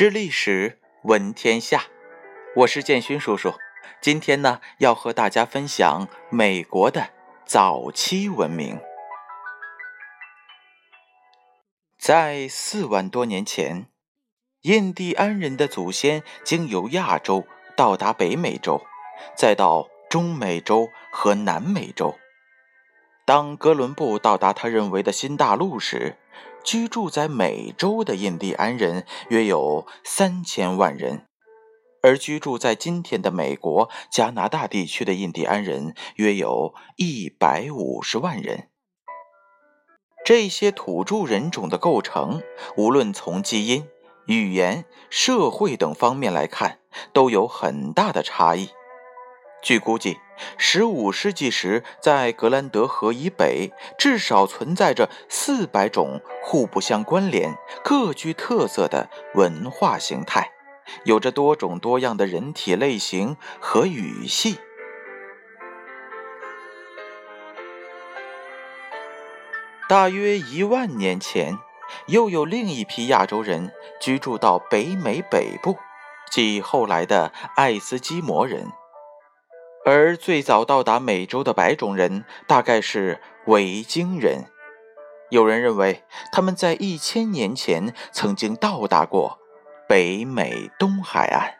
知历史，闻天下。我是建勋叔叔。今天呢，要和大家分享美国的早期文明。在四万多年前，印第安人的祖先经由亚洲到达北美洲，再到中美洲和南美洲。当哥伦布到达他认为的新大陆时，居住在美洲的印第安人约有三千万人，而居住在今天的美国、加拿大地区的印第安人约有一百五十万人。这些土著人种的构成，无论从基因、语言、社会等方面来看，都有很大的差异。据估计，十五世纪时，在格兰德河以北，至少存在着四百种互不相关联、各具特色的文化形态，有着多种多样的人体类型和语系。大约一万年前，又有另一批亚洲人居住到北美北部，即后来的爱斯基摩人。而最早到达美洲的白种人大概是维京人，有人认为他们在一千年前曾经到达过北美东海岸。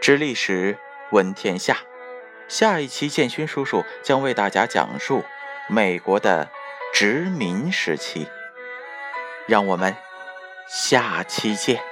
知历史，闻天下。下一期建勋叔叔将为大家讲述美国的殖民时期。让我们下期见。